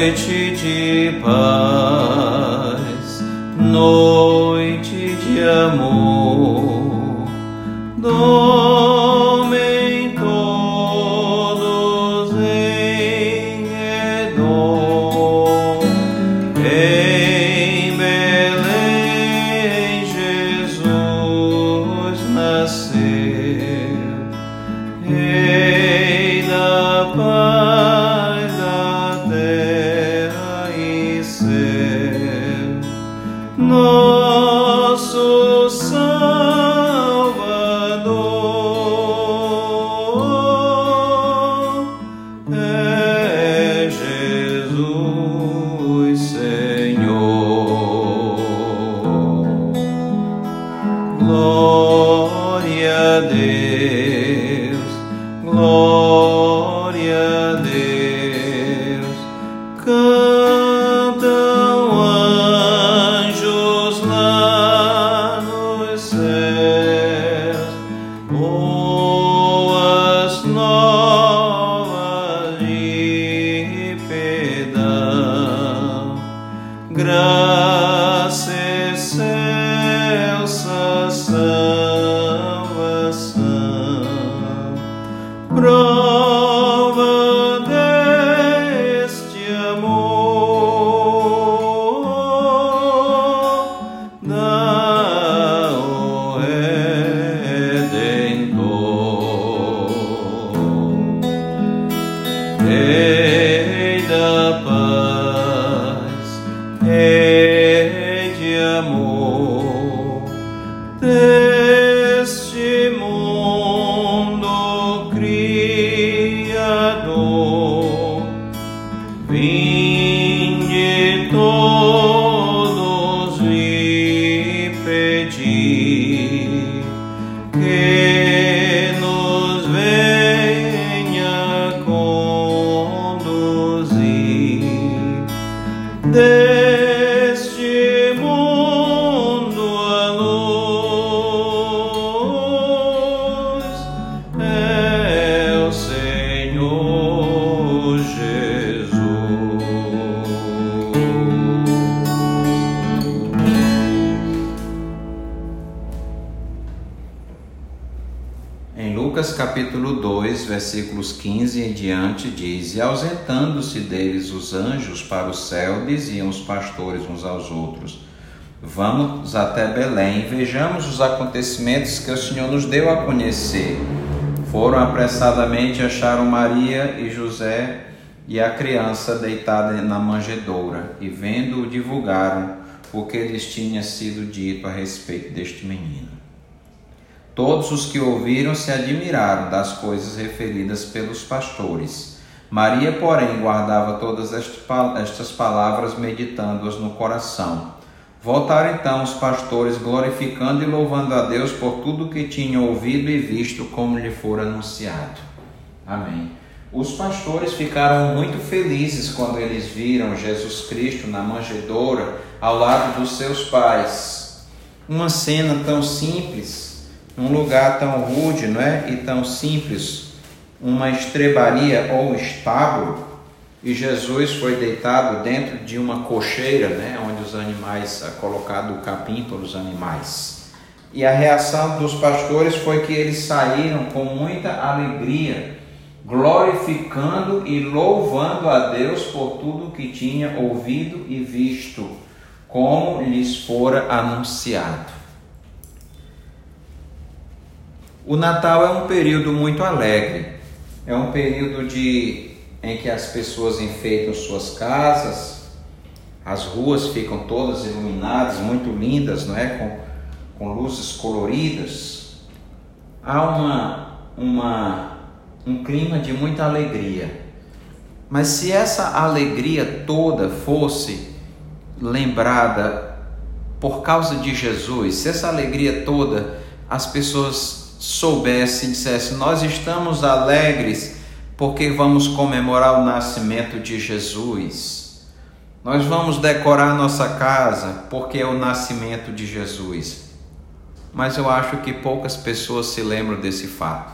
noite de paz, noite de amor. Glória a Deus, glória a Deus. Cantam anjos lá nos céus, boas novas de perdão. Graça Lucas capítulo 2, versículos 15 em diante, diz: E ausentando-se deles os anjos para o céu, diziam os pastores uns aos outros: Vamos até Belém e vejamos os acontecimentos que o Senhor nos deu a conhecer. Foram apressadamente acharam Maria e José e a criança deitada na manjedoura, e vendo-o divulgaram o que lhes tinha sido dito a respeito deste menino. Todos os que ouviram se admiraram das coisas referidas pelos pastores. Maria, porém, guardava todas estas palavras, meditando-as no coração. Voltaram então os pastores, glorificando e louvando a Deus por tudo que tinham ouvido e visto, como lhe fora anunciado. Amém. Os pastores ficaram muito felizes quando eles viram Jesus Cristo na manjedoura ao lado dos seus pais. Uma cena tão simples, um lugar tão rude, não é? E tão simples, uma estrebaria ou estábulo, e Jesus foi deitado dentro de uma cocheira, né, onde os animais, é colocado o capim para os animais. E a reação dos pastores foi que eles saíram com muita alegria, glorificando e louvando a Deus por tudo que tinha ouvido e visto, como lhes fora anunciado. O Natal é um período muito alegre, é um período de, em que as pessoas enfeitam suas casas, as ruas ficam todas iluminadas, muito lindas, não é? Com, com luzes coloridas. Há uma, uma, um clima de muita alegria. Mas se essa alegria toda fosse lembrada por causa de Jesus, se essa alegria toda as pessoas soubessem, dissessem: Nós estamos alegres porque vamos comemorar o nascimento de Jesus. Nós vamos decorar nossa casa porque é o nascimento de Jesus. Mas eu acho que poucas pessoas se lembram desse fato.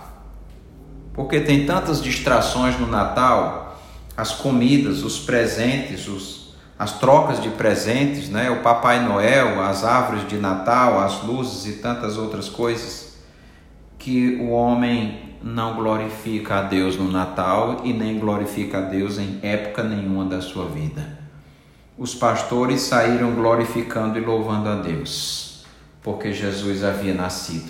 Porque tem tantas distrações no Natal, as comidas, os presentes, os, as trocas de presentes, né? o Papai Noel, as árvores de Natal, as luzes e tantas outras coisas, que o homem não glorifica a Deus no Natal e nem glorifica a Deus em época nenhuma da sua vida. Os pastores saíram glorificando e louvando a Deus, porque Jesus havia nascido.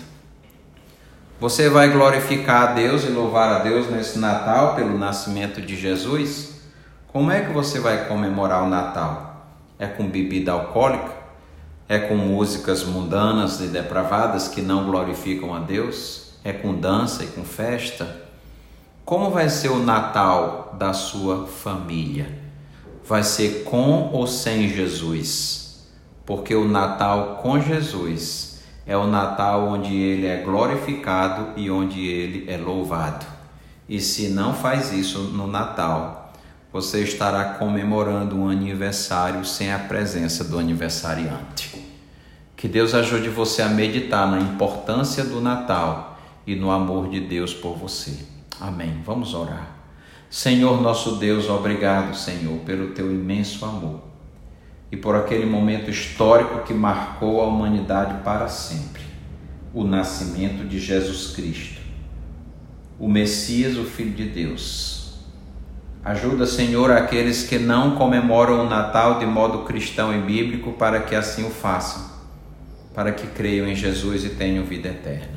Você vai glorificar a Deus e louvar a Deus nesse Natal pelo nascimento de Jesus? Como é que você vai comemorar o Natal? É com bebida alcoólica? É com músicas mundanas e depravadas que não glorificam a Deus? É com dança e com festa? Como vai ser o Natal da sua família? Vai ser com ou sem Jesus? Porque o Natal com Jesus é o Natal onde ele é glorificado e onde ele é louvado. E se não faz isso no Natal, você estará comemorando um aniversário sem a presença do aniversariante. Que Deus ajude você a meditar na importância do Natal e no amor de Deus por você. Amém. Vamos orar. Senhor nosso Deus, obrigado, Senhor, pelo teu imenso amor e por aquele momento histórico que marcou a humanidade para sempre o nascimento de Jesus Cristo, o Messias, o Filho de Deus Ajuda, Senhor, aqueles que não comemoram o Natal de modo cristão e bíblico para que assim o façam, para que creiam em Jesus e tenham vida eterna.